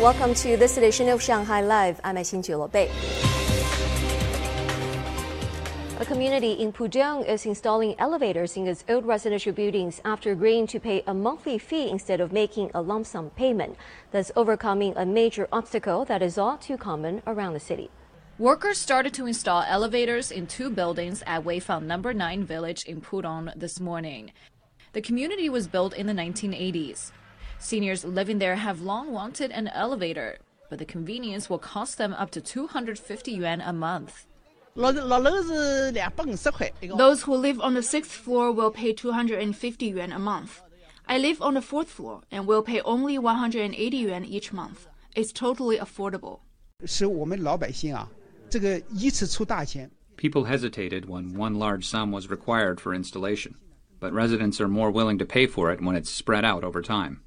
Welcome to this edition of Shanghai Live. I'm Xin Bei. A community in Pudong is installing elevators in its old residential buildings after agreeing to pay a monthly fee instead of making a lump sum payment, thus overcoming a major obstacle that is all too common around the city. Workers started to install elevators in two buildings at Weifang Number 9 Village in Pudong this morning. The community was built in the 1980s. Seniors living there have long wanted an elevator, but the convenience will cost them up to 250 yuan a month. Those who live on the sixth floor will pay 250 yuan a month. I live on the fourth floor and will pay only 180 yuan each month. It's totally affordable. People hesitated when one large sum was required for installation, but residents are more willing to pay for it when it's spread out over time.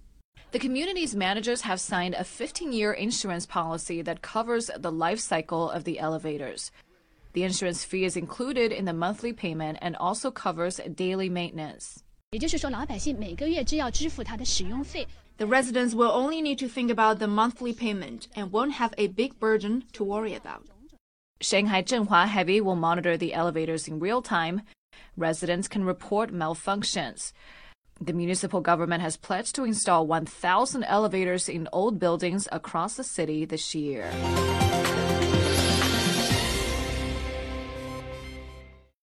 The community's managers have signed a 15 year insurance policy that covers the life cycle of the elevators. The insurance fee is included in the monthly payment and also covers daily maintenance. The residents will only need to think about the monthly payment and won't have a big burden to worry about. Shanghai Zhenhua Heavy will monitor the elevators in real time. Residents can report malfunctions. The municipal government has pledged to install 1,000 elevators in old buildings across the city this year.